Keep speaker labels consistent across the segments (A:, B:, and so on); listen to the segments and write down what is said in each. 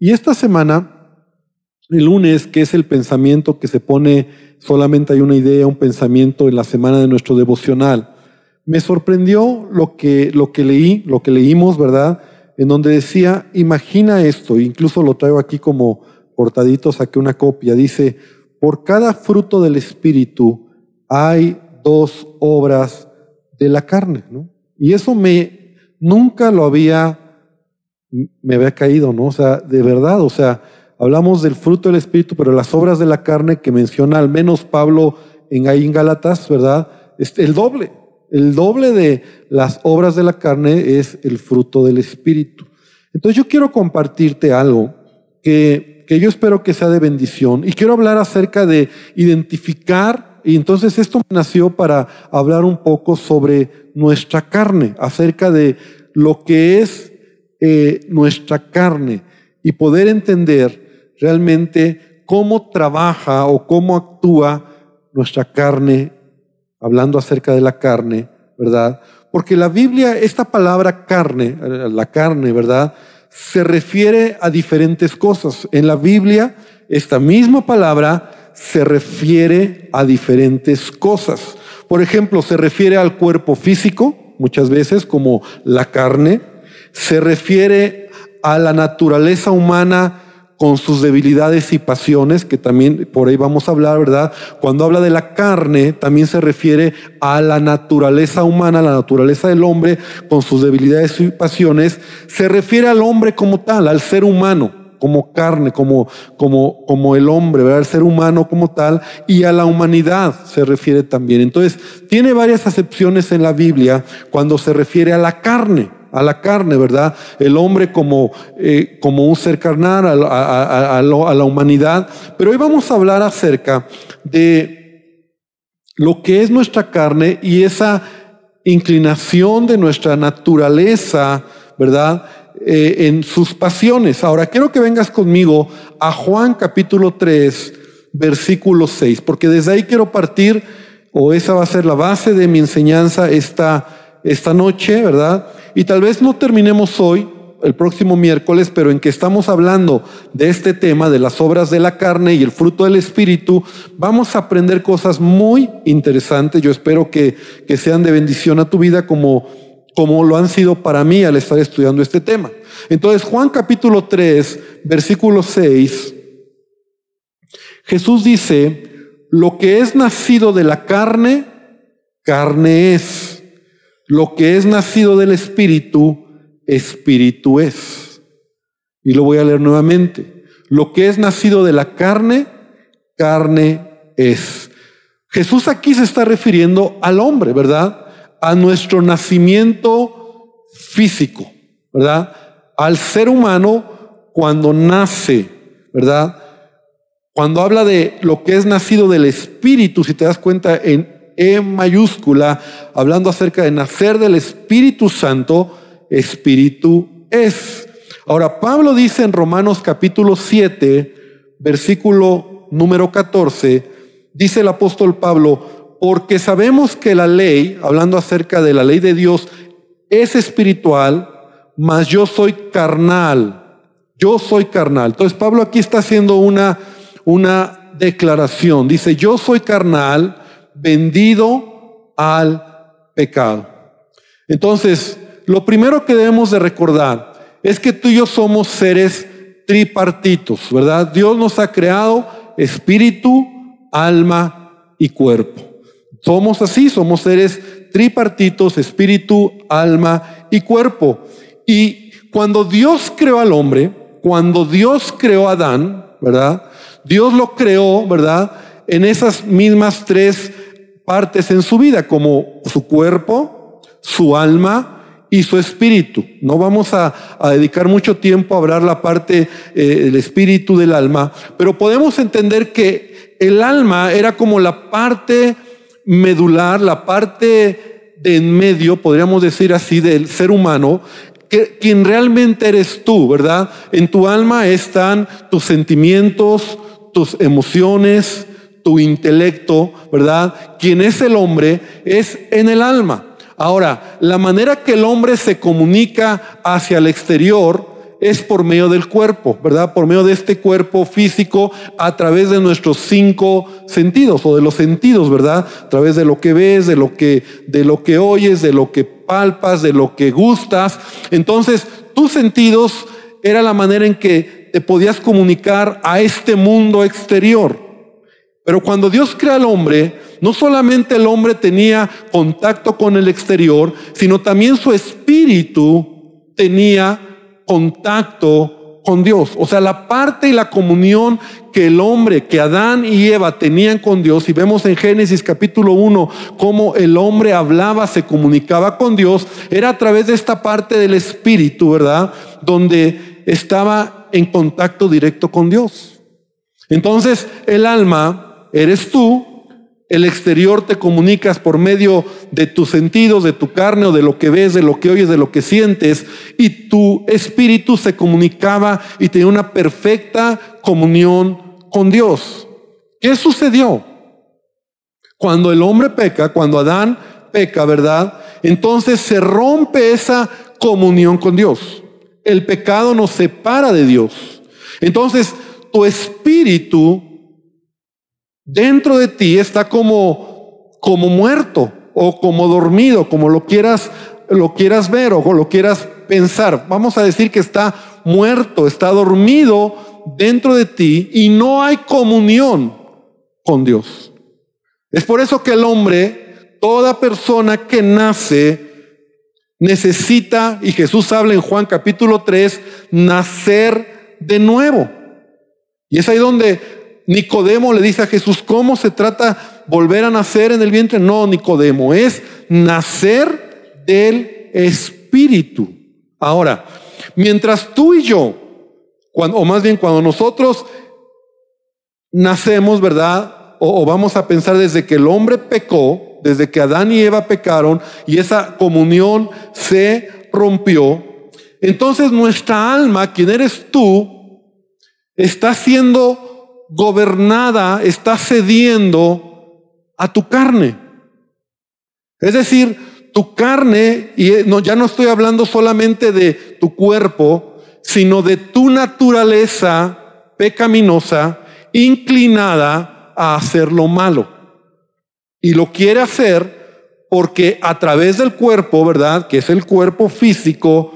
A: Y esta semana, el lunes, que es el pensamiento que se pone, solamente hay una idea, un pensamiento en la semana de nuestro devocional, me sorprendió lo que, lo que leí, lo que leímos, ¿verdad? En donde decía, imagina esto, incluso lo traigo aquí como cortadito, saqué una copia, dice, por cada fruto del Espíritu hay dos obras de la carne, ¿no? Y eso me, nunca lo había, me había caído, ¿no? O sea, de verdad, o sea, hablamos del fruto del Espíritu, pero las obras de la carne que menciona al menos Pablo en ahí en Gálatas, ¿verdad? El doble, el doble de las obras de la carne es el fruto del Espíritu. Entonces yo quiero compartirte algo que, que yo espero que sea de bendición y quiero hablar acerca de identificar y entonces esto nació para hablar un poco sobre nuestra carne, acerca de lo que es eh, nuestra carne y poder entender realmente cómo trabaja o cómo actúa nuestra carne, hablando acerca de la carne, ¿verdad? Porque la Biblia, esta palabra carne, la carne, ¿verdad? Se refiere a diferentes cosas. En la Biblia, esta misma palabra se refiere a diferentes cosas. Por ejemplo, se refiere al cuerpo físico, muchas veces como la carne, se refiere a la naturaleza humana con sus debilidades y pasiones, que también por ahí vamos a hablar, ¿verdad? Cuando habla de la carne, también se refiere a la naturaleza humana, la naturaleza del hombre con sus debilidades y pasiones, se refiere al hombre como tal, al ser humano como carne, como, como, como el hombre, ¿verdad? el ser humano como tal, y a la humanidad se refiere también. Entonces, tiene varias acepciones en la Biblia cuando se refiere a la carne a la carne, ¿verdad? El hombre como, eh, como un ser carnal, a, la humanidad. Pero hoy vamos a hablar acerca de lo que es nuestra carne y esa inclinación de nuestra naturaleza, ¿verdad? Eh, en sus pasiones. Ahora, quiero que vengas conmigo a Juan capítulo 3, versículo 6, porque desde ahí quiero partir, o esa va a ser la base de mi enseñanza esta, esta noche, ¿verdad? Y tal vez no terminemos hoy, el próximo miércoles, pero en que estamos hablando de este tema, de las obras de la carne y el fruto del Espíritu, vamos a aprender cosas muy interesantes. Yo espero que, que sean de bendición a tu vida como como lo han sido para mí al estar estudiando este tema. Entonces, Juan capítulo 3, versículo 6, Jesús dice, lo que es nacido de la carne, carne es. Lo que es nacido del espíritu, espíritu es. Y lo voy a leer nuevamente. Lo que es nacido de la carne, carne es. Jesús aquí se está refiriendo al hombre, ¿verdad? a nuestro nacimiento físico, ¿verdad? Al ser humano cuando nace, ¿verdad? Cuando habla de lo que es nacido del Espíritu, si te das cuenta en E mayúscula, hablando acerca de nacer del Espíritu Santo, Espíritu es. Ahora, Pablo dice en Romanos capítulo 7, versículo número 14, dice el apóstol Pablo, porque sabemos que la ley, hablando acerca de la ley de Dios, es espiritual, mas yo soy carnal. Yo soy carnal. Entonces Pablo aquí está haciendo una, una declaración. Dice, yo soy carnal, vendido al pecado. Entonces, lo primero que debemos de recordar es que tú y yo somos seres tripartitos, ¿verdad? Dios nos ha creado espíritu, alma y cuerpo. Somos así, somos seres tripartitos, espíritu, alma y cuerpo. Y cuando Dios creó al hombre, cuando Dios creó a Adán, ¿verdad? Dios lo creó, ¿verdad? En esas mismas tres partes en su vida, como su cuerpo, su alma y su espíritu. No vamos a, dedicar mucho tiempo a hablar la parte eh, del espíritu del alma, pero podemos entender que el alma era como la parte medular, la parte de en medio, podríamos decir así, del ser humano, que, quien realmente eres tú, ¿verdad? En tu alma están tus sentimientos, tus emociones, tu intelecto, ¿verdad? Quien es el hombre es en el alma. Ahora, la manera que el hombre se comunica hacia el exterior es por medio del cuerpo, ¿verdad? Por medio de este cuerpo físico a través de nuestros cinco sentidos o de los sentidos, ¿verdad? A través de lo que ves, de lo que, de lo que oyes, de lo que palpas, de lo que gustas. Entonces, tus sentidos era la manera en que te podías comunicar a este mundo exterior. Pero cuando Dios crea al hombre, no solamente el hombre tenía contacto con el exterior, sino también su espíritu tenía contacto con Dios. O sea, la parte y la comunión que el hombre, que Adán y Eva tenían con Dios, y vemos en Génesis capítulo 1 cómo el hombre hablaba, se comunicaba con Dios, era a través de esta parte del espíritu, ¿verdad? Donde estaba en contacto directo con Dios. Entonces, el alma eres tú, el exterior te comunicas por medio de tus sentidos, de tu carne o de lo que ves, de lo que oyes, de lo que sientes. Y tu espíritu se comunicaba y tenía una perfecta comunión con Dios. ¿Qué sucedió? Cuando el hombre peca, cuando Adán peca, ¿verdad? Entonces se rompe esa comunión con Dios. El pecado nos separa de Dios. Entonces, tu espíritu dentro de ti está como, como muerto o como dormido, como lo quieras, lo quieras ver o lo quieras pensar. Vamos a decir que está muerto, está dormido dentro de ti y no hay comunión con Dios. Es por eso que el hombre, toda persona que nace, necesita, y Jesús habla en Juan capítulo 3, nacer de nuevo. Y es ahí donde Nicodemo le dice a Jesús, ¿cómo se trata volver a nacer en el vientre? No, Nicodemo, es nacer del Espíritu. Ahora, mientras tú y yo, o más bien cuando nosotros nacemos, ¿verdad? O, o vamos a pensar desde que el hombre pecó, desde que Adán y Eva pecaron y esa comunión se rompió, entonces nuestra alma, quien eres tú, está siendo gobernada, está cediendo a tu carne. Es decir, tu carne, y eh, no, ya no estoy hablando solamente de tu cuerpo, sino de tu naturaleza pecaminosa, inclinada a hacer lo malo. Y lo quiere hacer porque a través del cuerpo, ¿verdad? Que es el cuerpo físico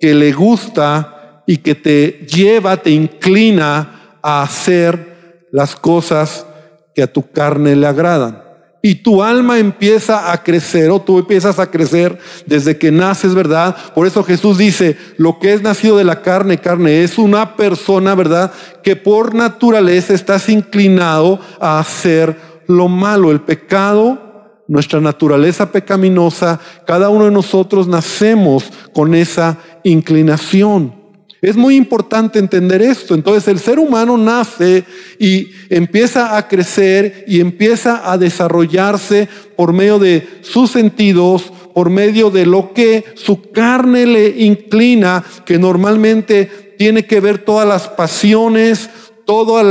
A: que le gusta y que te lleva, te inclina a hacer las cosas que a tu carne le agradan. Y tu alma empieza a crecer, o tú empiezas a crecer desde que naces, ¿verdad? Por eso Jesús dice, lo que es nacido de la carne, carne, es una persona, ¿verdad? Que por naturaleza estás inclinado a hacer lo malo, el pecado, nuestra naturaleza pecaminosa, cada uno de nosotros nacemos con esa inclinación. Es muy importante entender esto. Entonces el ser humano nace y empieza a crecer y empieza a desarrollarse por medio de sus sentidos, por medio de lo que su carne le inclina, que normalmente tiene que ver todas las pasiones, todos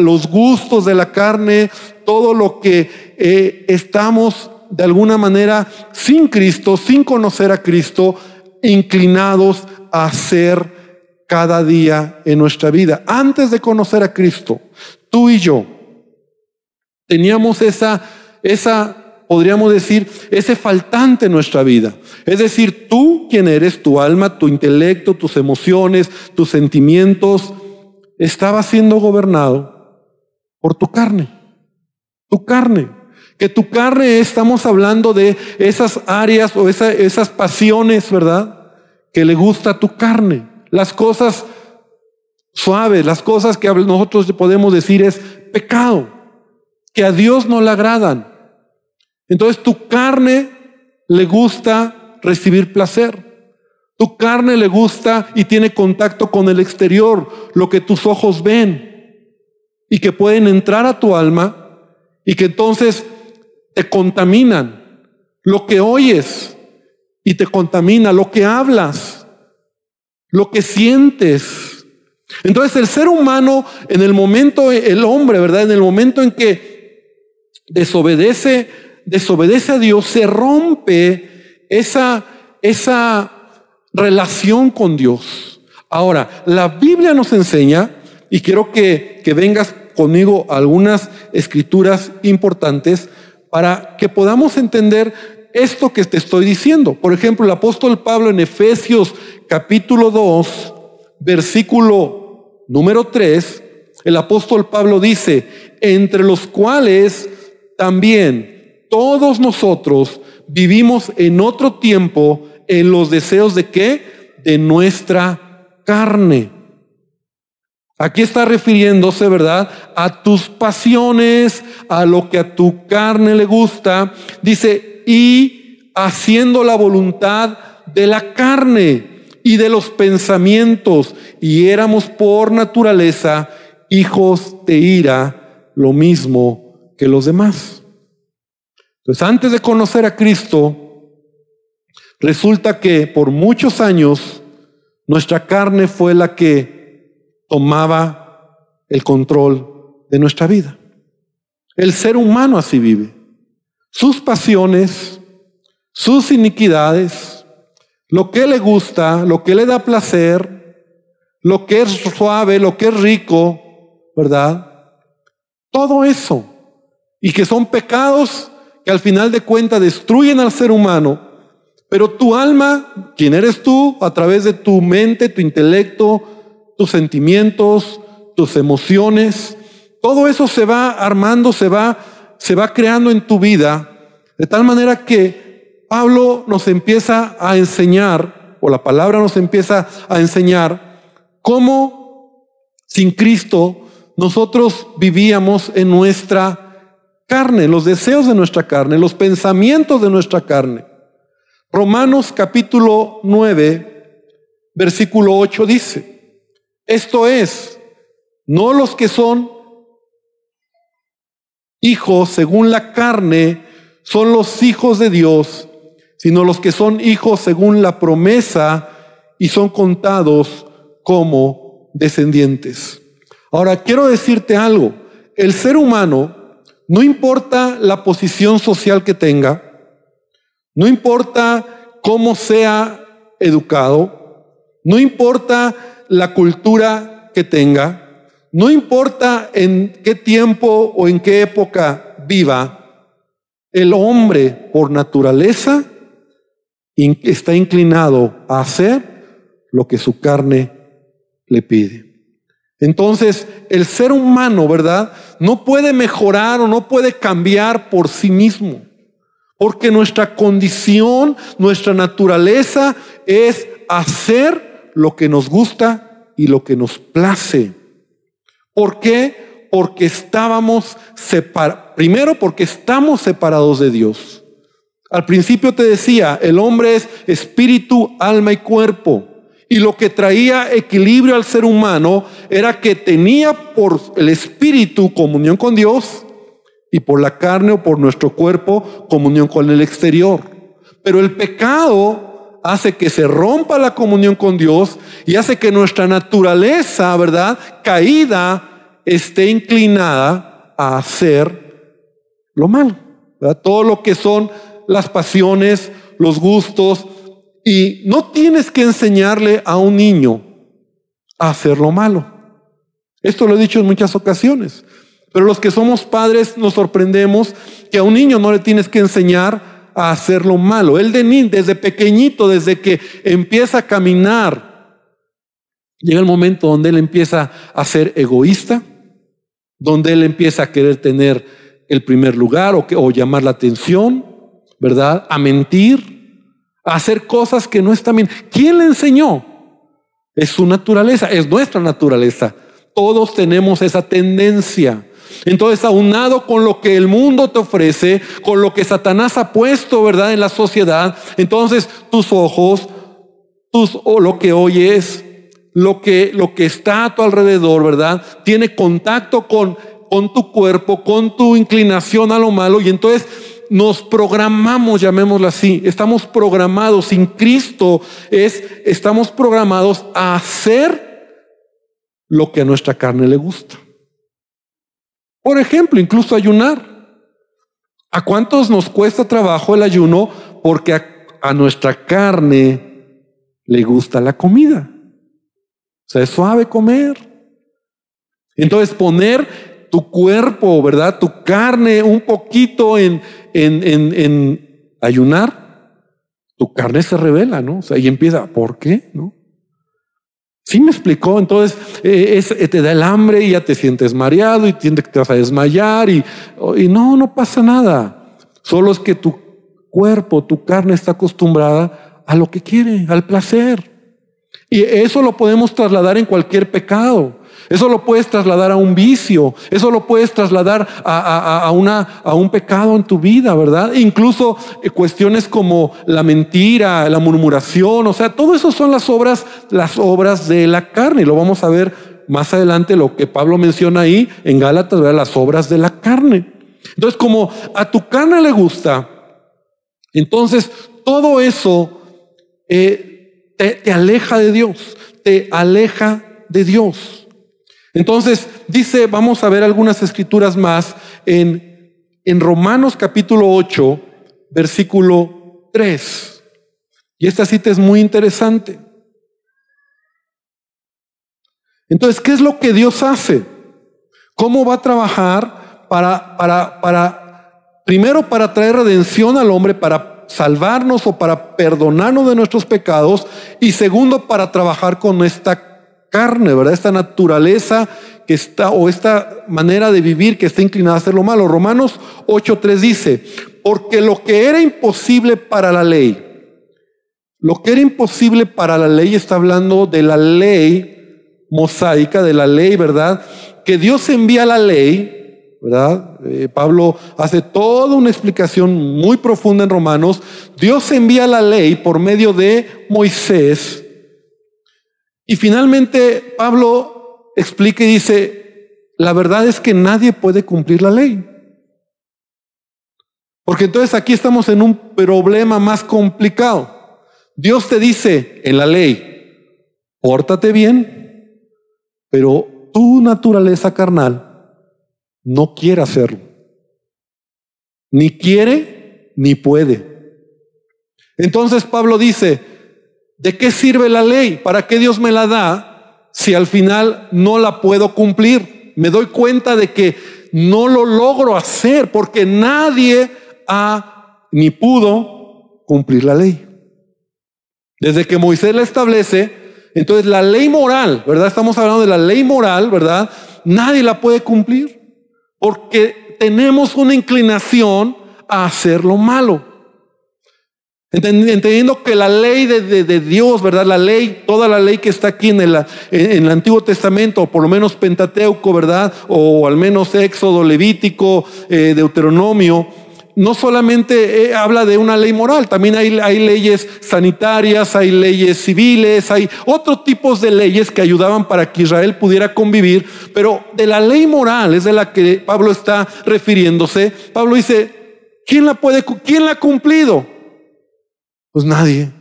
A: los gustos de la carne, todo lo que eh, estamos de alguna manera sin Cristo, sin conocer a Cristo, inclinados a hacer cada día en nuestra vida. Antes de conocer a Cristo, tú y yo teníamos esa, esa, podríamos decir, ese faltante en nuestra vida. Es decir, tú, quien eres, tu alma, tu intelecto, tus emociones, tus sentimientos, estaba siendo gobernado por tu carne. Tu carne. Que tu carne, estamos hablando de esas áreas o esas pasiones, ¿verdad? Que le gusta tu carne las cosas suaves, las cosas que nosotros podemos decir es pecado, que a Dios no le agradan. Entonces tu carne le gusta recibir placer. Tu carne le gusta y tiene contacto con el exterior, lo que tus ojos ven y que pueden entrar a tu alma y que entonces te contaminan. Lo que oyes y te contamina, lo que hablas lo que sientes. Entonces el ser humano, en el momento, el hombre, ¿verdad? En el momento en que desobedece, desobedece a Dios, se rompe esa, esa relación con Dios. Ahora, la Biblia nos enseña, y quiero que, que vengas conmigo a algunas escrituras importantes para que podamos entender esto que te estoy diciendo. Por ejemplo, el apóstol Pablo en Efesios capítulo 2, versículo número 3, el apóstol Pablo dice, entre los cuales también todos nosotros vivimos en otro tiempo en los deseos de qué? De nuestra carne. Aquí está refiriéndose, ¿verdad? A tus pasiones, a lo que a tu carne le gusta. Dice, y haciendo la voluntad de la carne y de los pensamientos. Y éramos por naturaleza hijos de ira, lo mismo que los demás. Entonces, antes de conocer a Cristo, resulta que por muchos años nuestra carne fue la que tomaba el control de nuestra vida. El ser humano así vive. Sus pasiones, sus iniquidades, lo que le gusta, lo que le da placer, lo que es suave, lo que es rico, ¿verdad? Todo eso. Y que son pecados que al final de cuentas destruyen al ser humano. Pero tu alma, quien eres tú, a través de tu mente, tu intelecto, tus sentimientos, tus emociones, todo eso se va armando, se va, se va creando en tu vida, de tal manera que Pablo nos empieza a enseñar, o la palabra nos empieza a enseñar, cómo sin Cristo nosotros vivíamos en nuestra carne, los deseos de nuestra carne, los pensamientos de nuestra carne. Romanos capítulo 9, versículo 8 dice, esto es, no los que son hijos según la carne son los hijos de Dios, sino los que son hijos según la promesa y son contados como descendientes. Ahora, quiero decirte algo. El ser humano, no importa la posición social que tenga, no importa cómo sea educado, no importa la cultura que tenga, no importa en qué tiempo o en qué época viva, el hombre por naturaleza está inclinado a hacer lo que su carne le pide. Entonces, el ser humano, ¿verdad? No puede mejorar o no puede cambiar por sí mismo. Porque nuestra condición, nuestra naturaleza es hacer lo que nos gusta y lo que nos place. ¿Por qué? Porque estábamos separados. Primero, porque estamos separados de Dios. Al principio te decía, el hombre es espíritu, alma y cuerpo. Y lo que traía equilibrio al ser humano era que tenía por el espíritu comunión con Dios y por la carne o por nuestro cuerpo comunión con el exterior. Pero el pecado hace que se rompa la comunión con Dios y hace que nuestra naturaleza, ¿verdad? Caída, esté inclinada a hacer lo malo. Todo lo que son las pasiones, los gustos, y no tienes que enseñarle a un niño a hacer lo malo. Esto lo he dicho en muchas ocasiones. Pero los que somos padres nos sorprendemos que a un niño no le tienes que enseñar a hacer lo malo. Él de desde pequeñito, desde que empieza a caminar, llega el momento donde él empieza a ser egoísta, donde él empieza a querer tener el primer lugar o, que, o llamar la atención, ¿verdad? A mentir, hacer cosas que no están bien. ¿Quién le enseñó? Es su naturaleza, es nuestra naturaleza. Todos tenemos esa tendencia. Entonces, aunado con lo que el mundo te ofrece, con lo que Satanás ha puesto, ¿verdad?, en la sociedad, entonces tus ojos, tus, o lo que oyes, lo que, lo que está a tu alrededor, ¿verdad?, tiene contacto con, con tu cuerpo, con tu inclinación a lo malo, y entonces nos programamos, llamémoslo así, estamos programados, sin Cristo es, estamos programados a hacer lo que a nuestra carne le gusta. Por ejemplo, incluso ayunar. ¿A cuántos nos cuesta trabajo el ayuno? Porque a, a nuestra carne le gusta la comida. O sea, es suave comer. Entonces poner tu cuerpo, ¿verdad? Tu carne un poquito en, en, ayunar, tu carne se revela, ¿no? O sea, y empieza, ¿por qué? ¿No? Sí me explicó, entonces eh, eh, te da el hambre y ya te sientes mareado y que te vas a desmayar y, y no, no pasa nada. Solo es que tu cuerpo, tu carne está acostumbrada a lo que quiere, al placer. Y eso lo podemos trasladar en cualquier pecado. Eso lo puedes trasladar a un vicio, eso lo puedes trasladar a, una, a un pecado en tu vida, ¿verdad? incluso eh, cuestiones como la mentira, la murmuración, o sea, todo eso son las obras, las obras de la carne. Y lo vamos a ver más adelante, lo que Pablo menciona ahí en Gálatas, ¿verdad? las obras de la carne. Entonces, como a tu carne le gusta, entonces todo eso eh, te aleja de Dios, te aleja de Dios. Entonces, dice, vamos a ver algunas escrituras más en, en Romanos capítulo 8, versículo 3. Y esta cita es muy interesante. Entonces, ¿qué es lo que Dios hace? ¿Cómo va a trabajar para, para, para, primero para traer redención al hombre, para salvarnos o para perdonarnos de nuestros pecados, y segundo, para trabajar con esta carne, ¿verdad? Esta naturaleza que está, o esta manera de vivir que está inclinada a hacer lo malo. Romanos 8.3 dice, porque lo que era imposible para la ley, lo que era imposible para la ley está hablando de la ley mosaica, de la ley, ¿verdad? Que Dios envía la ley, ¿verdad? Eh, Pablo hace toda una explicación muy profunda en Romanos. Dios envía la ley por medio de Moisés, y finalmente Pablo explica y dice, la verdad es que nadie puede cumplir la ley. Porque entonces aquí estamos en un problema más complicado. Dios te dice en la ley, pórtate bien, pero tu naturaleza carnal no quiere hacerlo. Ni quiere ni puede. Entonces Pablo dice, ¿De qué sirve la ley? ¿Para qué Dios me la da si al final no la puedo cumplir? Me doy cuenta de que no lo logro hacer porque nadie ha ni pudo cumplir la ley. Desde que Moisés la establece, entonces la ley moral, ¿verdad? Estamos hablando de la ley moral, ¿verdad? Nadie la puede cumplir porque tenemos una inclinación a hacer lo malo. Entendiendo que la ley de, Dios, ¿verdad? La ley, toda la ley que está aquí en el, en el Antiguo Testamento, o por lo menos Pentateuco, ¿verdad? O al menos Éxodo, Levítico, eh, Deuteronomio, no solamente eh, habla de una ley moral, también hay, hay, leyes sanitarias, hay leyes civiles, hay otros tipos de leyes que ayudaban para que Israel pudiera convivir, pero de la ley moral es de la que Pablo está refiriéndose. Pablo dice, ¿quién la puede, quién la ha cumplido? Pues nadie.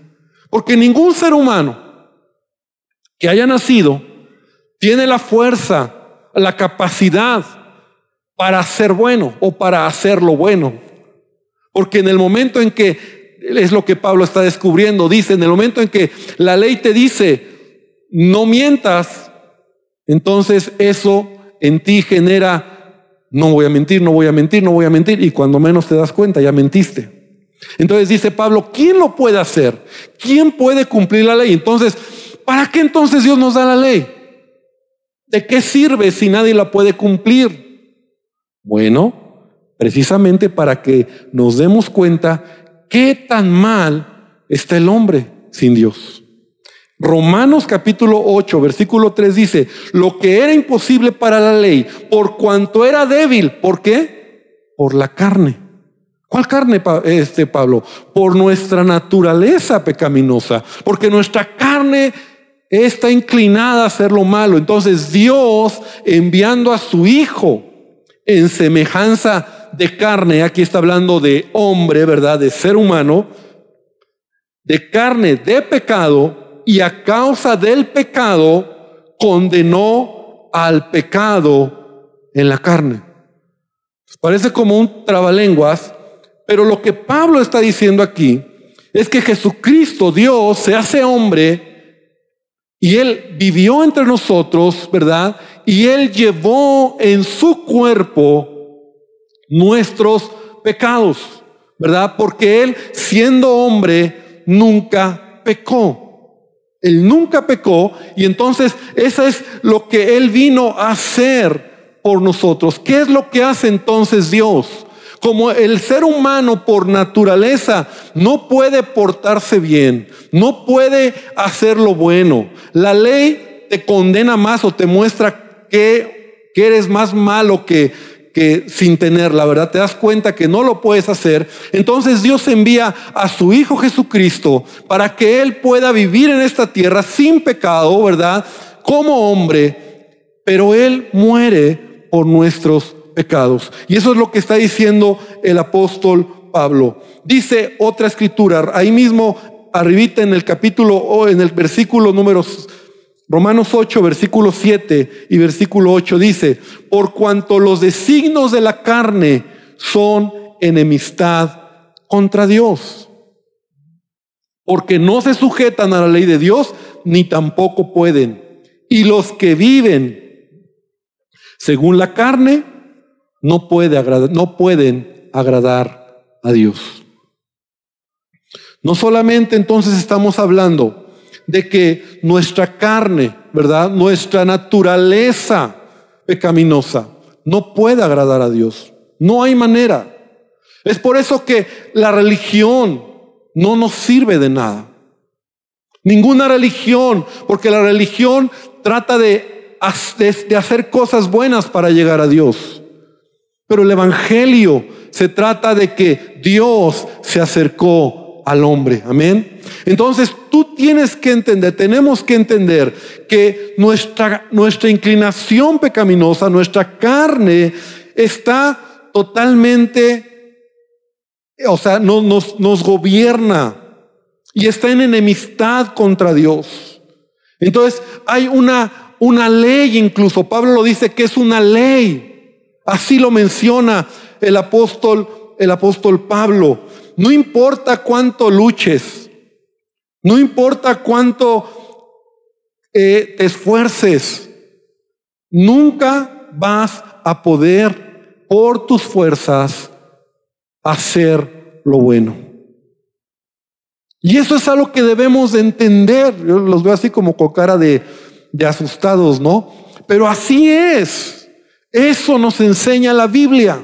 A: Porque ningún ser humano que haya nacido tiene la fuerza, la capacidad para ser bueno o para hacer lo bueno. Porque en el momento en que, es lo que Pablo está descubriendo, dice, en el momento en que la ley te dice, no mientas, entonces eso en ti genera, no voy a mentir, no voy a mentir, no voy a mentir, y cuando menos te das cuenta, ya mentiste. Entonces dice Pablo, ¿quién lo puede hacer? ¿Quién puede cumplir la ley? Entonces, ¿para qué entonces Dios nos da la ley? ¿De qué sirve si nadie la puede cumplir? Bueno, precisamente para que nos demos cuenta qué tan mal está el hombre sin Dios. Romanos capítulo 8, versículo 3 dice, lo que era imposible para la ley, por cuanto era débil, ¿por qué? Por la carne ¿Cuál carne, este Pablo? Por nuestra naturaleza pecaminosa, porque nuestra carne está inclinada a hacer lo malo. Entonces Dios, enviando a su Hijo en semejanza de carne, aquí está hablando de hombre, ¿verdad? De ser humano, de carne, de pecado, y a causa del pecado condenó al pecado en la carne. Parece como un trabalenguas, pero lo que Pablo está diciendo aquí es que Jesucristo, Dios, se hace hombre Y Él vivió entre nosotros, ¿verdad? Y Él llevó en su cuerpo nuestros pecados, ¿verdad? Porque Él, siendo hombre, nunca pecó. Él nunca pecó y entonces eso es lo que Él vino a hacer por nosotros. ¿Qué es lo que hace entonces Dios? Como el ser humano por naturaleza no puede portarse bien, no puede hacer lo bueno, la ley te condena más o te muestra que, eres más malo que, que sin tener la verdad, te das cuenta que no lo puedes hacer, entonces Dios envía a su Hijo Jesucristo para que Él pueda vivir en esta tierra sin pecado, ¿verdad? Como hombre, pero Él muere por nuestros pecados. Y eso es lo que está diciendo el apóstol Pablo. Dice otra escritura, ahí mismo, arribita en el capítulo o en el versículo número Romanos 8, versículo 7 y versículo 8 dice, por cuanto los designos de la carne son enemistad contra Dios, porque no se sujetan a la ley de Dios, ni tampoco pueden. Y los que viven según la carne no, puede agradar, no pueden agradar a Dios. No solamente entonces estamos hablando de que nuestra carne, ¿verdad? Nuestra naturaleza pecaminosa no puede agradar a Dios. No hay manera. Es por eso que la religión no nos sirve de nada. Ninguna religión, porque la religión trata de, de hacer cosas buenas para llegar a Dios. Pero el Evangelio se trata de que Dios se acercó al hombre. Amén. Entonces tú tienes que entender, tenemos que entender que nuestra, nuestra inclinación pecaminosa, nuestra carne está totalmente, o sea, no, nos, nos gobierna y está en enemistad contra Dios. Entonces hay una, una ley incluso, Pablo lo dice que es una ley Así lo menciona el apóstol, el apóstol Pablo. No importa cuánto luches, no importa cuánto eh, te esfuerces, nunca vas a poder por tus fuerzas hacer lo bueno. Y eso es algo que debemos de entender. Yo los veo así como con cara de, de asustados, ¿no? Pero así es. Eso nos enseña la Biblia.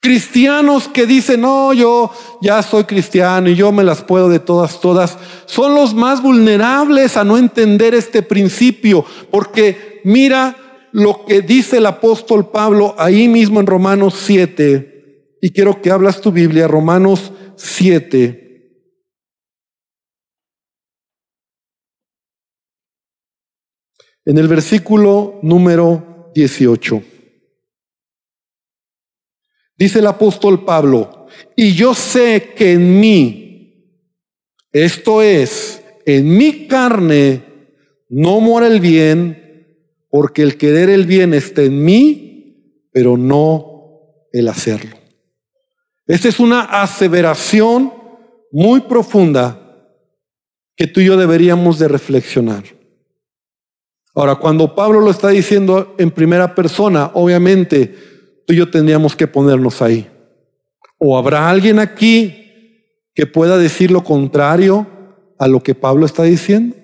A: Cristianos que dicen, no, yo ya soy cristiano y yo me las puedo de todas, todas, son los más vulnerables a no entender este principio, porque mira lo que dice el apóstol Pablo ahí mismo en Romanos 7, y quiero que hablas tu Biblia, Romanos 7. En el versículo número 18. Dice el apóstol Pablo, y yo sé que en mí, esto es, en mi carne, no mora el bien, porque el querer el bien está en mí, pero no el hacerlo. Esta es una aseveración muy profunda que tú y yo deberíamos de reflexionar. Ahora, cuando Pablo lo está diciendo en primera persona, obviamente tú y yo tendríamos que ponernos ahí. ¿O habrá alguien aquí que pueda decir lo contrario a lo que Pablo está diciendo?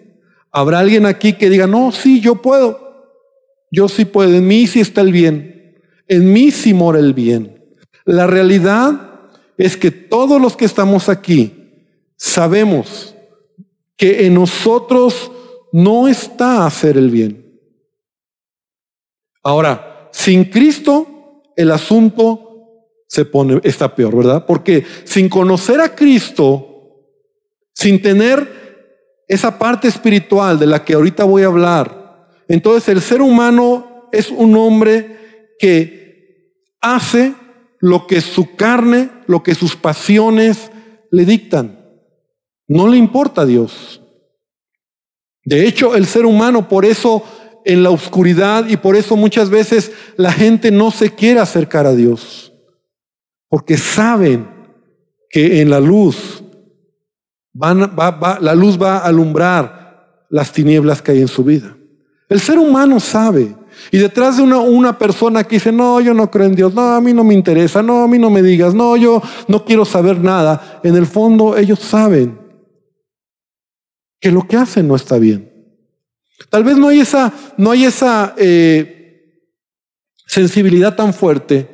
A: ¿Habrá alguien aquí que diga, no, sí, yo puedo? Yo sí puedo, en mí sí está el bien, en mí sí mora el bien. La realidad es que todos los que estamos aquí sabemos que en nosotros no está a hacer el bien. Ahora, sin Cristo, el asunto se pone, está peor, ¿verdad? Porque sin conocer a Cristo, sin tener esa parte espiritual de la que ahorita voy a hablar, entonces el ser humano es un hombre que hace lo que su carne, lo que sus pasiones le dictan. No le importa a Dios. De hecho, el ser humano, por eso en la oscuridad y por eso muchas veces la gente no se quiere acercar a Dios, porque saben que en la luz van, va, la luz va a alumbrar las tinieblas que hay en su vida. El ser humano sabe. Y detrás de una, una, persona que dice, no, yo no creo en Dios, no, a mí no me interesa, no, a mí no me digas, no, yo no quiero saber nada, en el fondo ellos saben que lo que hacen no está bien. Tal vez no hay esa, no hay esa eh, sensibilidad tan fuerte,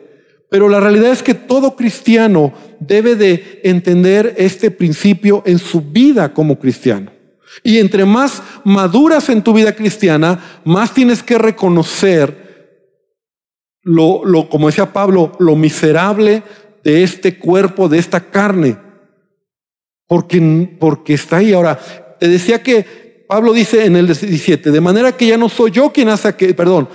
A: pero la realidad es que todo cristiano debe de entender este principio en su vida como cristiano. Y entre más maduras en tu vida cristiana, más tienes que reconocer lo, lo, como decía Pablo, lo miserable de este cuerpo, de esta carne. Porque, porque está ahí. Ahora, te decía que Pablo dice en el 17, de manera que ya no soy yo quien hace que, perdón,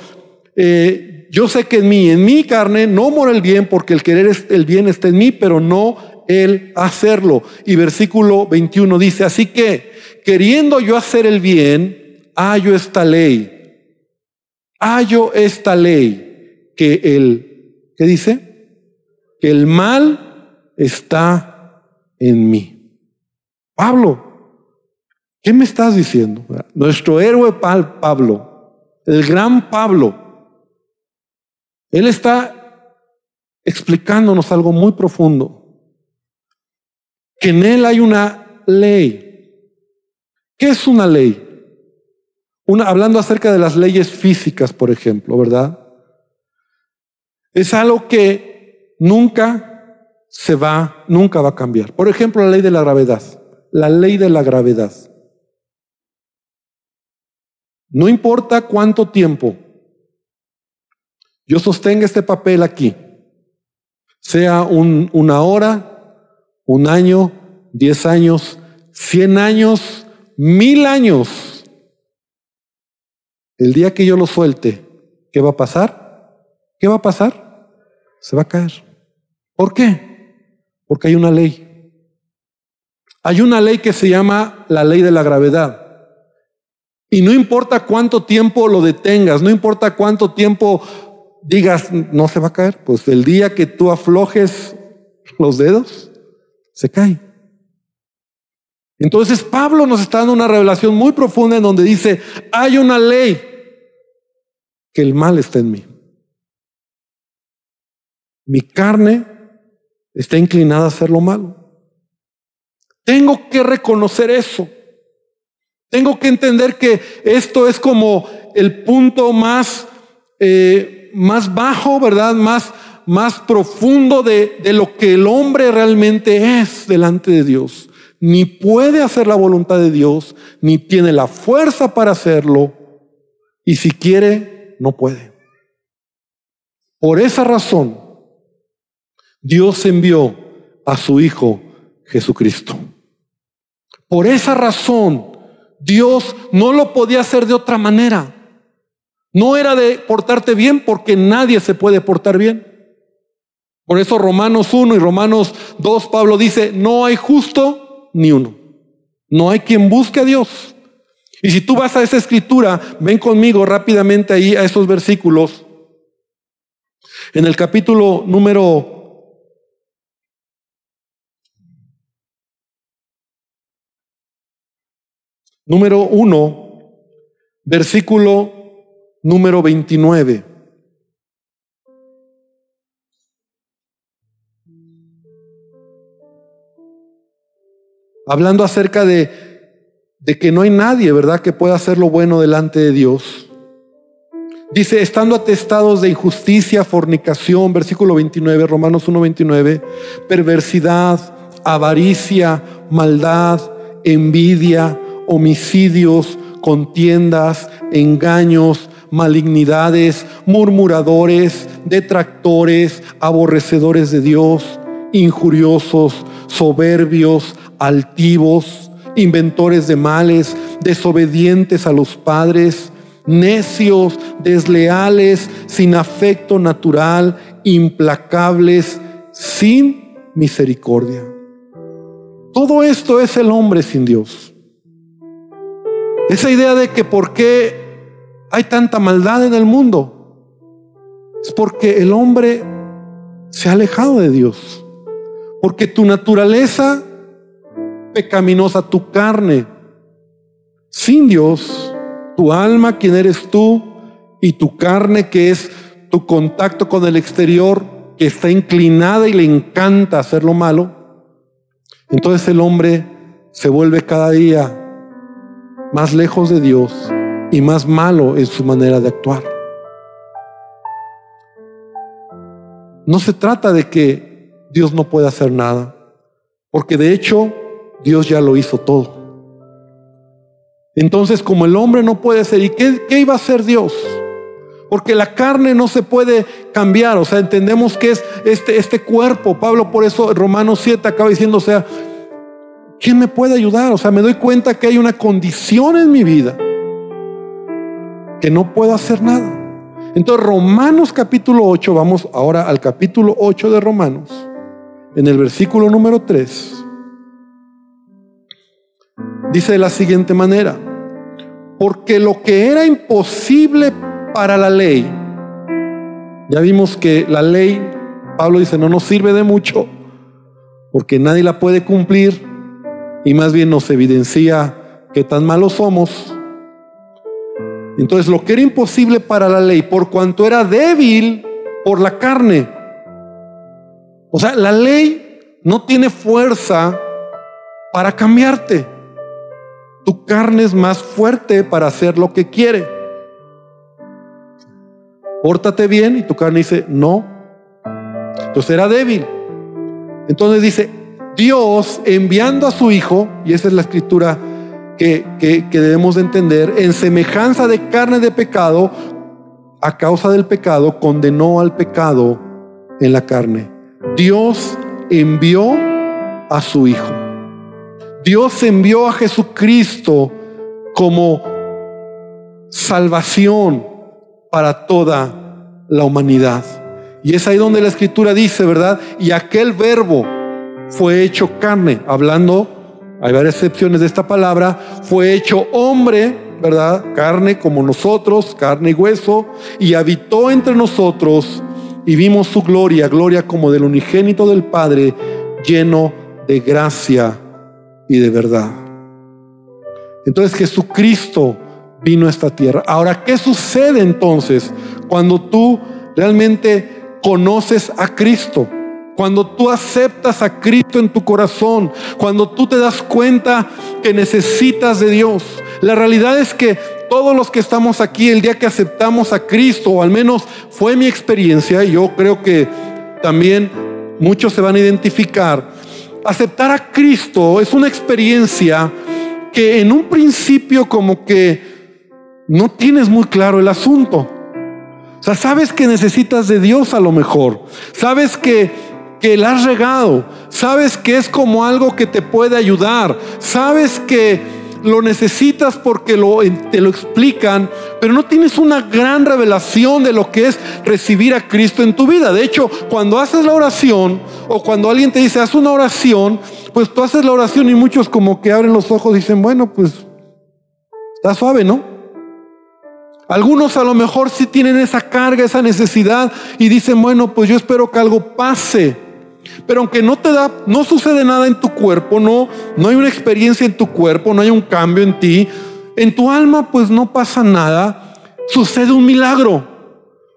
A: eh, yo sé que en mí, en mi carne, no mora el bien porque el querer el bien está en mí, pero no el hacerlo. Y versículo 21 dice, así que queriendo yo hacer el bien, hallo esta ley. Hallo esta ley que el, ¿qué dice? Que el mal está en mí. Pablo, ¿qué me estás diciendo? Nuestro héroe Pablo, el gran Pablo, él está explicándonos algo muy profundo. Que en Él hay una ley. ¿Qué es una ley? Hablando acerca de las leyes físicas, por ejemplo, ¿verdad? Es algo que nunca se va, nunca va a cambiar. Por ejemplo, la ley de la gravedad. La ley de la gravedad. No importa cuánto tiempo yo sostenga este papel aquí, sea una hora, un año, diez años, cien años, mil años. El día que yo lo suelte, ¿qué va a pasar? ¿Qué va a pasar? Se va a caer. ¿Por qué? Porque hay una ley. Hay una ley que se llama la ley de la gravedad. Y no importa cuánto tiempo lo detengas, no importa cuánto tiempo digas, no se va a caer, pues el día que tú aflojes los dedos, se cae. Entonces Pablo nos está dando una revelación muy profunda en donde dice, hay una ley que el mal está en mí. Mi carne está inclinada a hacer lo malo. Tengo que reconocer eso. Tengo que entender que esto es como el punto más eh, más bajo, ¿verdad? Más, más profundo de, de lo que el hombre realmente es delante de Dios. Ni puede hacer la voluntad de Dios, ni tiene la fuerza para hacerlo, y si quiere, no puede. Por esa razón, Dios envió a su Hijo Jesucristo. Por esa razón, Dios no lo podía hacer de otra manera. No era de portarte bien porque nadie se puede portar bien. Por eso Romanos 1 y Romanos 2, Pablo dice, no hay justo ni uno. No hay quien busque a Dios. Y si tú vas a esa escritura, ven conmigo rápidamente ahí a esos versículos. En el capítulo número número 1, versículo número 29. Hablando acerca de, de que no hay nadie, ¿verdad?, que pueda hacer lo bueno delante de Dios. Dice, estando atestados de injusticia, fornicación, versículo 29, Romanos 1.29, perversidad, avaricia, maldad, envidia, homicidios, contiendas, engaños, malignidades, murmuradores, detractores, aborrecedores de Dios, injuriosos, soberbios, altivos, inventores de males, desobedientes a los padres, necios, desleales, sin afecto natural, implacables, sin misericordia. Todo esto es el hombre sin Dios. Esa idea de que por qué hay tanta maldad en el mundo? Es porque el hombre se ha alejado de Dios. Porque tu naturaleza pecaminosa, tu carne, Sin Dios, tu alma, quien eres tú, y tu carne, que es tu contacto con el exterior, que está inclinada y le encanta hacer lo malo, entonces el hombre se vuelve cada día más lejos de Dios y más malo en su manera de actuar. No se trata de que Dios no pueda hacer nada, porque de hecho Dios ya lo hizo todo. Entonces, como el hombre no puede ser, ¿y qué, iba a hacer Dios? Porque la carne no se puede cambiar, o sea, entendemos que es este, este cuerpo. Pablo por eso Romanos 7 acaba diciendo, o sea, ¿quién me puede ayudar? O sea, me doy cuenta que hay una condición en mi vida que no puedo hacer nada. Entonces, Romanos capítulo 8, vamos ahora al capítulo 8 de Romanos, en el versículo número 3, dice de la siguiente manera, porque lo que era imposible para la ley, ya vimos que la ley, Pablo dice, no nos sirve de mucho, porque nadie la puede cumplir y más bien nos evidencia que tan malos somos entonces lo que era imposible para la ley, por cuanto era débil por la carne. O sea, la ley no tiene fuerza para cambiarte. Tu carne es más fuerte para hacer lo que quiere. Pórtate bien y tu carne dice, no. Entonces era débil. Entonces dice, Dios enviando a su Hijo, y esa es la escritura que, debemos de entender, en semejanza de carne de pecado, a causa del pecado, condenó al pecado en la carne. Dios envió a su Hijo. Dios envió a Jesucristo como salvación para toda la humanidad. Y es ahí donde la escritura dice, ¿verdad? Y aquel verbo fue hecho carne, hablando hay varias excepciones de esta palabra, fue hecho hombre, ¿verdad? Carne como nosotros, carne y hueso, y habitó entre nosotros y vimos su gloria, gloria como del unigénito del Padre, lleno de gracia y de verdad. Entonces Jesucristo vino a esta tierra. Ahora, ¿qué sucede entonces cuando tú realmente conoces a Cristo? Cuando tú aceptas a Cristo en tu corazón, cuando tú te das cuenta que necesitas de Dios. La realidad es que todos los que estamos aquí el día que aceptamos a Cristo, o al menos fue mi experiencia, y yo creo que también muchos se van a identificar, aceptar a Cristo es una experiencia que en un principio como que no tienes muy claro el asunto. O sea, sabes que necesitas de Dios a lo mejor. Sabes que que la has regado, sabes que es como algo que te puede ayudar, sabes que lo necesitas porque te lo explican, pero no tienes una gran revelación de lo que es recibir a Cristo en tu vida. De hecho, cuando haces la oración o cuando alguien te dice, haz una oración, pues tú haces la oración y muchos como que abren los ojos y dicen, bueno, pues está suave, ¿no? Algunos a lo mejor sí tienen esa carga, esa necesidad y dicen, bueno, pues yo espero que algo pase. Pero aunque no te da, no sucede nada en tu cuerpo, no, no hay una experiencia en tu cuerpo, no hay un cambio en ti, en tu alma pues no pasa nada, sucede un milagro.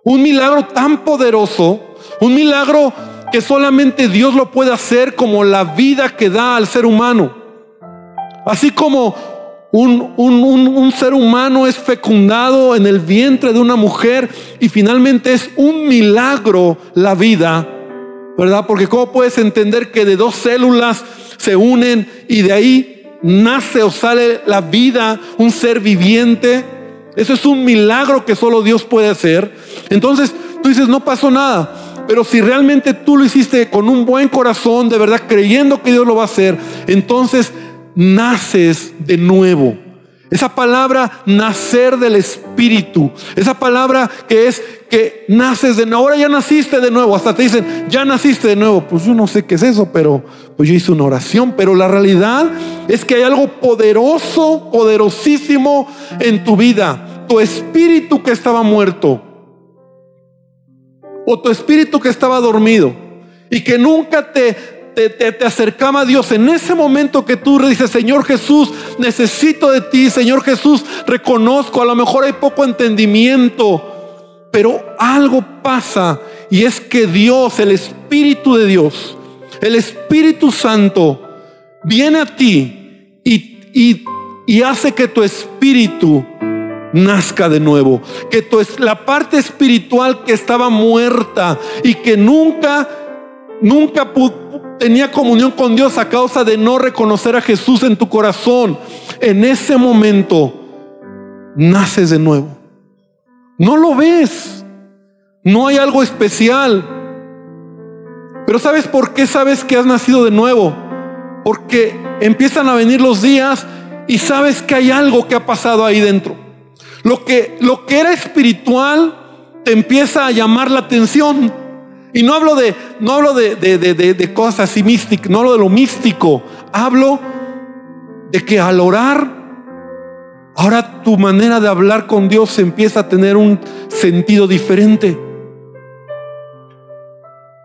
A: Un milagro tan poderoso, un milagro que solamente Dios lo puede hacer como la vida que da al ser humano. Así como un, un, ser humano es fecundado en el vientre de una mujer y finalmente es un milagro la vida ¿verdad? Porque ¿cómo puedes entender que de dos células se unen y de ahí nace o sale la vida, un ser viviente? Eso es un milagro que solo Dios puede hacer. Entonces tú dices, no pasó nada. Pero si realmente tú lo hiciste con un buen corazón, de verdad creyendo que Dios lo va a hacer, entonces naces de nuevo. Esa palabra nacer del Espíritu. Esa palabra que es que naces de nuevo. Ahora ya naciste de nuevo. Hasta te dicen, ya naciste de nuevo. Pues yo no sé qué es eso, pero pues yo hice una oración. Pero la realidad es que hay algo poderoso, poderosísimo en tu vida. Tu espíritu que estaba muerto. O tu espíritu que estaba dormido. Y que nunca te te, te, acercaba a Dios. En ese momento que tú dices, Señor Jesús, necesito de ti, Señor Jesús, reconozco, a lo mejor hay poco entendimiento, pero algo pasa y es que Dios, el Espíritu de Dios, el Espíritu Santo, viene a ti y, y, y hace que tu espíritu nazca de nuevo. Que tu, la parte espiritual que estaba muerta y que nunca, nunca tenía comunión con Dios a causa de no reconocer a Jesús en tu corazón, en ese momento naces de nuevo. No lo ves. No hay algo especial. Pero ¿sabes por qué sabes que has nacido de nuevo? Porque empiezan a venir los días y sabes que hay algo que ha pasado ahí dentro. Lo que, lo que era espiritual te empieza a llamar la atención. Y no hablo de, no hablo de, de, cosas así místicas, no hablo de lo místico. Hablo de que al orar, ahora tu manera de hablar con Dios empieza a tener un sentido diferente.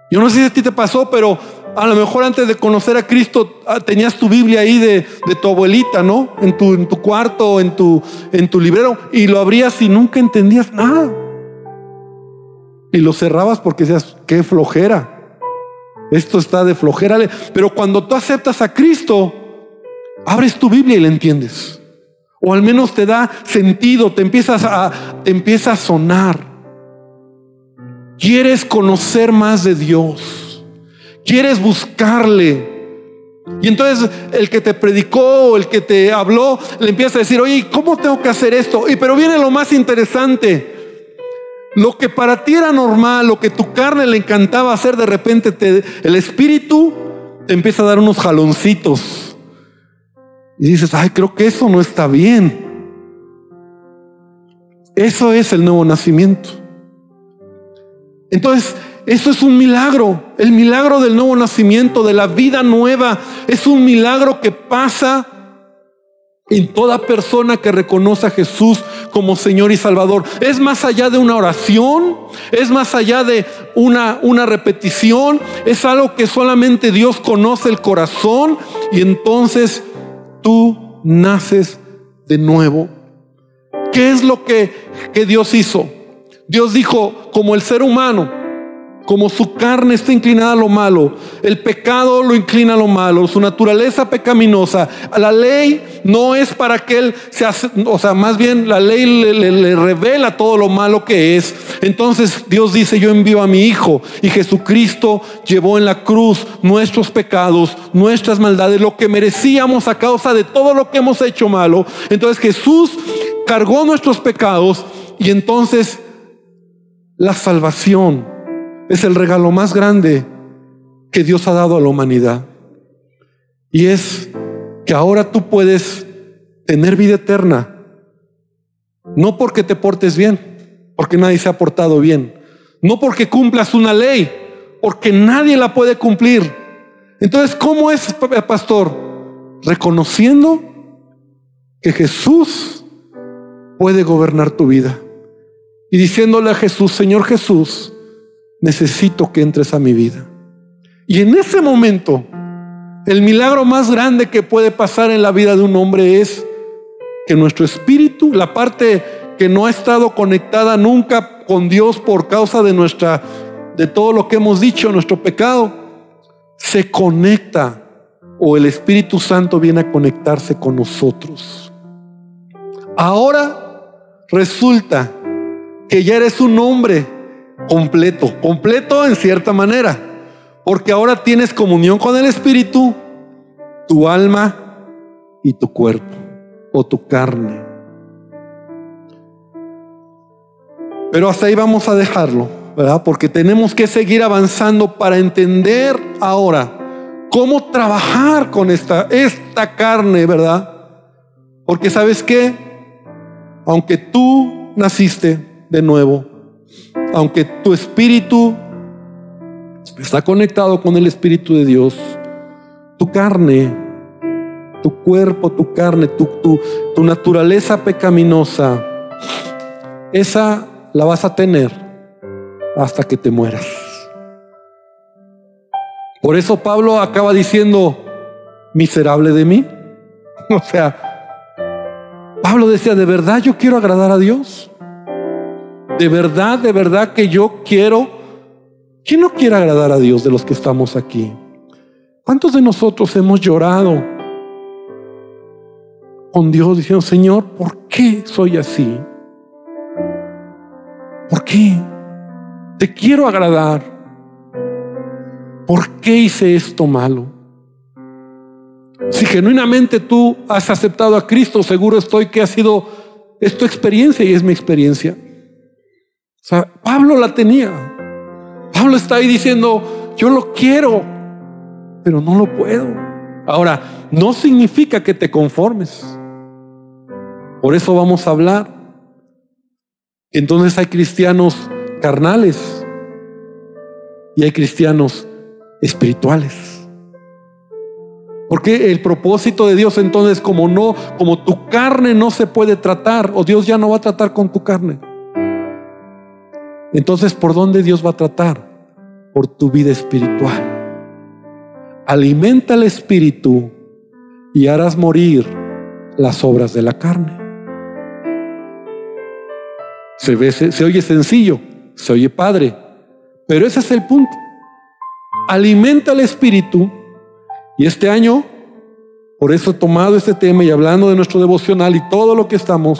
A: Yo no sé si a ti te pasó, pero a lo mejor antes de conocer a Cristo ah, tenías tu Biblia ahí de, tu abuelita, ¿no? En tu, en tu cuarto, en tu, en tu librero, y lo abrías y nunca entendías nada. Y lo cerrabas porque decías, qué flojera. Esto está de flojera. Pero cuando tú aceptas a Cristo, abres tu Biblia y la entiendes. O al menos te da sentido, te empiezas a, empieza a sonar. Quieres conocer más de Dios quieres buscarle. Y entonces el que te predicó, el que te habló, le empieza a decir, oye, ¿cómo tengo que hacer esto? Y pero viene lo más interesante. Lo que para ti era normal, lo que tu carne le encantaba hacer, de repente te, el espíritu te empieza a dar unos jaloncitos. Y dices, ay, creo que eso no está bien. Eso es el nuevo nacimiento. Entonces, eso es un milagro. El milagro del nuevo nacimiento, de la vida nueva, es un milagro que pasa en toda persona que reconoce a Jesús como Señor y Salvador. Es más allá de una oración, es más allá de una, una repetición, es algo que solamente Dios conoce el corazón y entonces tú naces de nuevo. ¿Qué es lo que, que Dios hizo? Dios dijo, como el ser humano, como su carne está inclinada a lo malo, el pecado lo inclina a lo malo, su naturaleza pecaminosa. La ley no es para que él se hace, o sea, más bien la ley le, revela todo lo malo que es. Entonces Dios dice, yo envío a mi Hijo y Jesucristo llevó en la cruz nuestros pecados, nuestras maldades, lo que merecíamos a causa de todo lo que hemos hecho malo. Entonces Jesús cargó nuestros pecados y entonces la salvación es el regalo más grande que Dios ha dado a la humanidad. Y es que ahora tú puedes tener vida eterna. No porque te portes bien, porque nadie se ha portado bien. No porque cumplas una ley, porque nadie la puede cumplir. Entonces, ¿cómo es, pastor? Reconociendo que Jesús puede gobernar tu vida. Y diciéndole a Jesús, Señor Jesús, necesito que entres a mi vida. Y en ese momento, el milagro más grande que puede pasar en la vida de un hombre es que nuestro espíritu, la parte que no ha estado conectada nunca con Dios por causa de nuestra de todo lo que hemos dicho, nuestro pecado, se conecta o el Espíritu Santo viene a conectarse con nosotros. Ahora resulta que ya eres un hombre completo, completo en cierta manera, porque ahora tienes comunión con el Espíritu, tu alma y tu cuerpo o tu carne. Pero hasta ahí vamos a dejarlo, ¿verdad? Porque tenemos que seguir avanzando para entender ahora cómo trabajar con esta, esta carne, ¿verdad? Porque sabes qué, aunque tú naciste de nuevo, aunque tu espíritu está conectado con el Espíritu de Dios, tu carne, tu cuerpo, tu carne, tu, tu, naturaleza pecaminosa, esa la vas a tener hasta que te mueras. Por eso Pablo acaba diciendo, miserable de mí. O sea, Pablo decía, ¿de verdad yo quiero agradar a Dios? ¿De verdad, de verdad que yo quiero? ¿Quién no quiere agradar a Dios de los que estamos aquí? ¿Cuántos de nosotros hemos llorado con Dios diciendo, Señor, ¿por qué soy así? ¿Por qué? Te quiero agradar. ¿Por qué hice esto malo? Si genuinamente tú has aceptado a Cristo, seguro estoy que ha sido, es tu experiencia y es mi experiencia. O sea, Pablo la tenía. Pablo está ahí diciendo, yo lo quiero, pero no lo puedo. Ahora, no significa que te conformes. Por eso vamos a hablar. Entonces hay cristianos carnales y hay cristianos espirituales. Porque el propósito de Dios entonces como no, como tu carne no se puede tratar o Dios ya no va a tratar con tu carne. Entonces, ¿por dónde Dios va a tratar? Por tu vida espiritual. Alimenta el espíritu y harás morir las obras de la carne. Se, ve, se, oye sencillo, se oye padre, pero ese es el punto. Alimenta el espíritu y este año, por eso he tomado este tema y hablando de nuestro devocional y todo lo que estamos,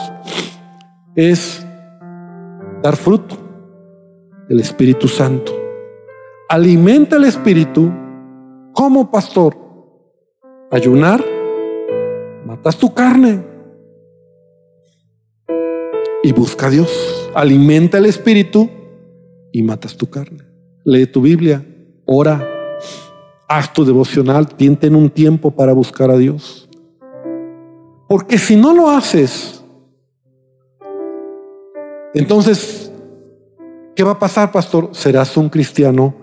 A: es dar fruto del Espíritu Santo. Alimenta el espíritu como pastor. Ayunar, matas tu carne y busca a Dios. Alimenta el espíritu y matas tu carne. Lee tu Biblia, ora, haz tu devocional, en un tiempo para buscar a Dios. Porque si no lo haces, entonces, ¿qué va a pasar, pastor? Serás un cristiano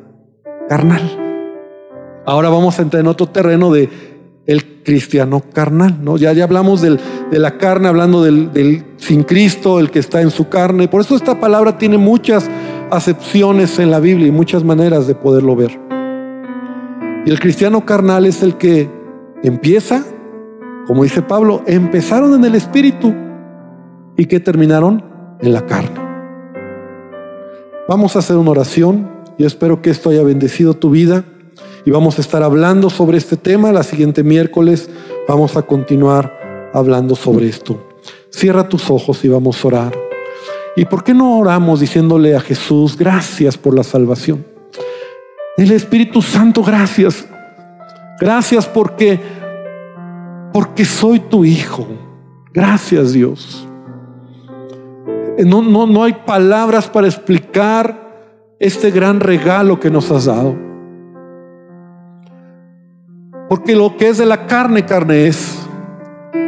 A: carnal. Ahora vamos a entrar en otro terreno de el cristiano carnal, ¿no? Ya, ya hablamos de la carne, hablando del, del, sin Cristo, el que está en su carne. Por eso esta palabra tiene muchas acepciones en la Biblia y muchas maneras de poderlo ver. Y el cristiano carnal es el que empieza, como dice Pablo, empezaron en el espíritu y que terminaron en la carne. Vamos a hacer una oración. y espero que esto haya bendecido tu vida y vamos a estar hablando sobre este tema. La siguiente miércoles vamos a continuar hablando sobre esto. Cierra tus ojos y vamos a orar. ¿Y por qué no oramos diciéndole a Jesús, gracias por la salvación? El Espíritu Santo, gracias. Gracias porque, porque soy tu hijo. Gracias Dios. No, no, no hay palabras para explicar este gran regalo que nos has dado. Porque lo que es de la carne, carne es.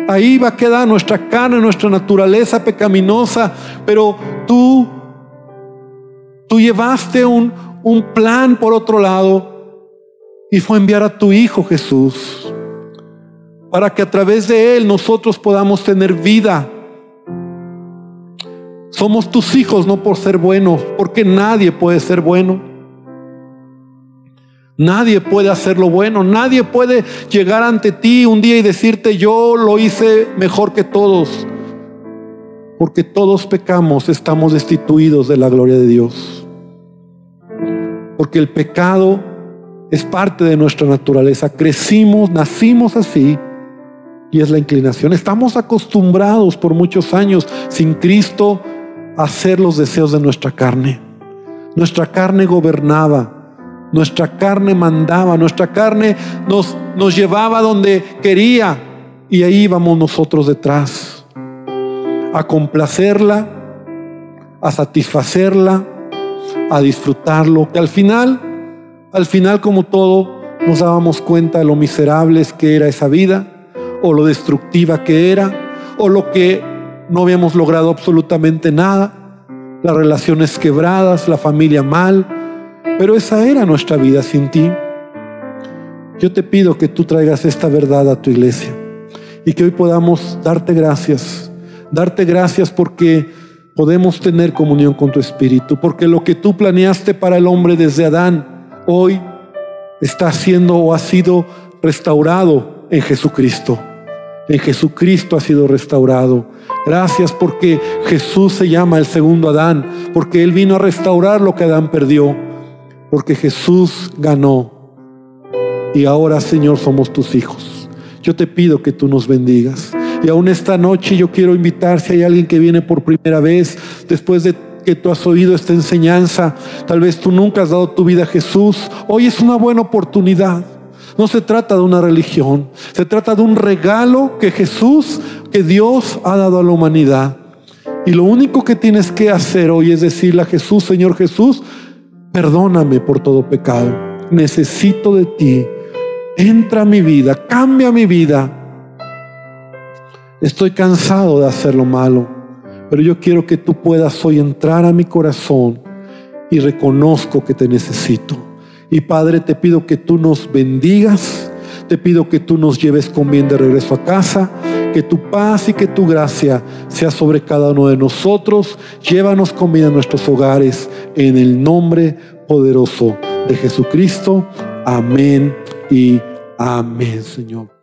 A: Ahí va a quedar nuestra carne, nuestra naturaleza pecaminosa. Pero tú, tú llevaste un, un plan por otro lado y fue enviar a tu Hijo Jesús para que a través de Él nosotros podamos tener vida. Somos tus hijos no por ser buenos, porque nadie puede ser bueno. Nadie puede hacer lo bueno, nadie puede llegar ante ti un día y decirte yo lo hice mejor que todos. Porque todos pecamos, estamos destituidos de la gloria de Dios. Porque el pecado es parte de nuestra naturaleza. Crecimos, nacimos así y es la inclinación. Estamos acostumbrados por muchos años sin Cristo hacer los deseos de nuestra carne. Nuestra carne gobernaba nuestra carne mandaba, nuestra carne nos, nos llevaba donde quería y ahí íbamos nosotros detrás a complacerla, a satisfacerla, a disfrutarlo. Y al final, al final como todo, nos dábamos cuenta de lo miserables que era esa vida o lo destructiva que era o lo que no habíamos logrado absolutamente nada, las relaciones quebradas, la familia mal, pero esa era nuestra vida sin ti. Yo te pido que tú traigas esta verdad a tu iglesia y que hoy podamos darte gracias, darte gracias porque podemos tener comunión con tu Espíritu, porque lo que tú planeaste para el hombre desde Adán, hoy está siendo o ha sido restaurado en Jesucristo. En Jesucristo ha sido restaurado. Gracias porque Jesús se llama el segundo Adán, porque Él vino a restaurar lo que Adán perdió, porque Jesús ganó. Y ahora, Señor, somos tus hijos. Yo te pido que tú nos bendigas. Y aún esta noche yo quiero invitar si hay alguien que viene por primera vez después de que tú has oído esta enseñanza, tal vez tú nunca has dado tu vida a Jesús, hoy es una buena oportunidad. No se trata de una religión, se trata de un regalo que Jesús, que Dios ha dado a la humanidad. Y lo único que tienes que hacer hoy es decirle a Jesús, Señor Jesús, perdóname por todo pecado. Necesito de ti. Entra a mi vida, cambia mi vida. Estoy cansado de hacer lo malo. Pero yo quiero que tú puedas hoy entrar a mi corazón y reconozco que te necesito. Y Padre, te pido que tú nos bendigas, te pido que tú nos lleves con bien de regreso a casa, que tu paz y que tu gracia sea sobre cada uno de nosotros. Llévanos con bien a nuestros hogares en el nombre poderoso de Jesucristo. Amén y amén, Señor.